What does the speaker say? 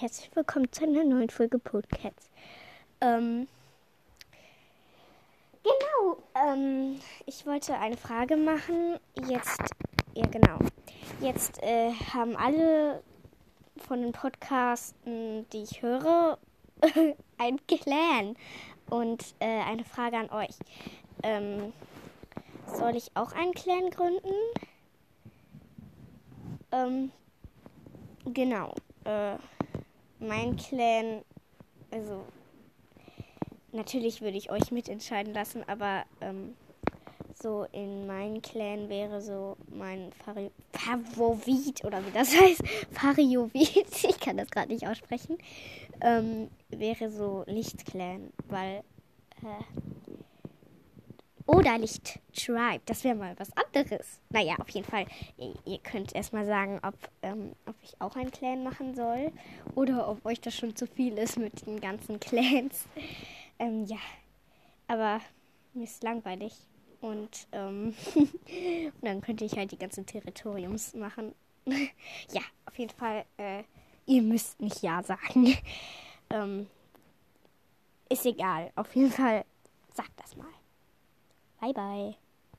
herzlich willkommen zu einer neuen Folge Podcasts. Ähm, genau, ähm, ich wollte eine Frage machen. Jetzt, ja genau, jetzt äh, haben alle von den Podcasten, die ich höre, ein Clan. Und äh, eine Frage an euch. Ähm, soll ich auch einen Clan gründen? Ähm, genau. Äh, mein Clan, also natürlich würde ich euch mitentscheiden lassen, aber ähm, so in meinem Clan wäre so mein Fari Favorit oder wie das heißt, Fariovit, ich kann das gerade nicht aussprechen, ähm, wäre so Lichtclan, weil äh, oder Licht Tribe. Das wäre mal was anderes. Naja, auf jeden Fall. Ihr, ihr könnt erstmal sagen, ob, ähm, ob ich auch einen Clan machen soll. Oder ob euch das schon zu viel ist mit den ganzen Clans. ähm, ja. Aber mir ist langweilig. Und, ähm, und dann könnte ich halt die ganzen Territoriums machen. ja, auf jeden Fall. Äh, ihr müsst nicht Ja sagen. ähm, ist egal. Auf jeden Fall sagt das mal. Bye bye.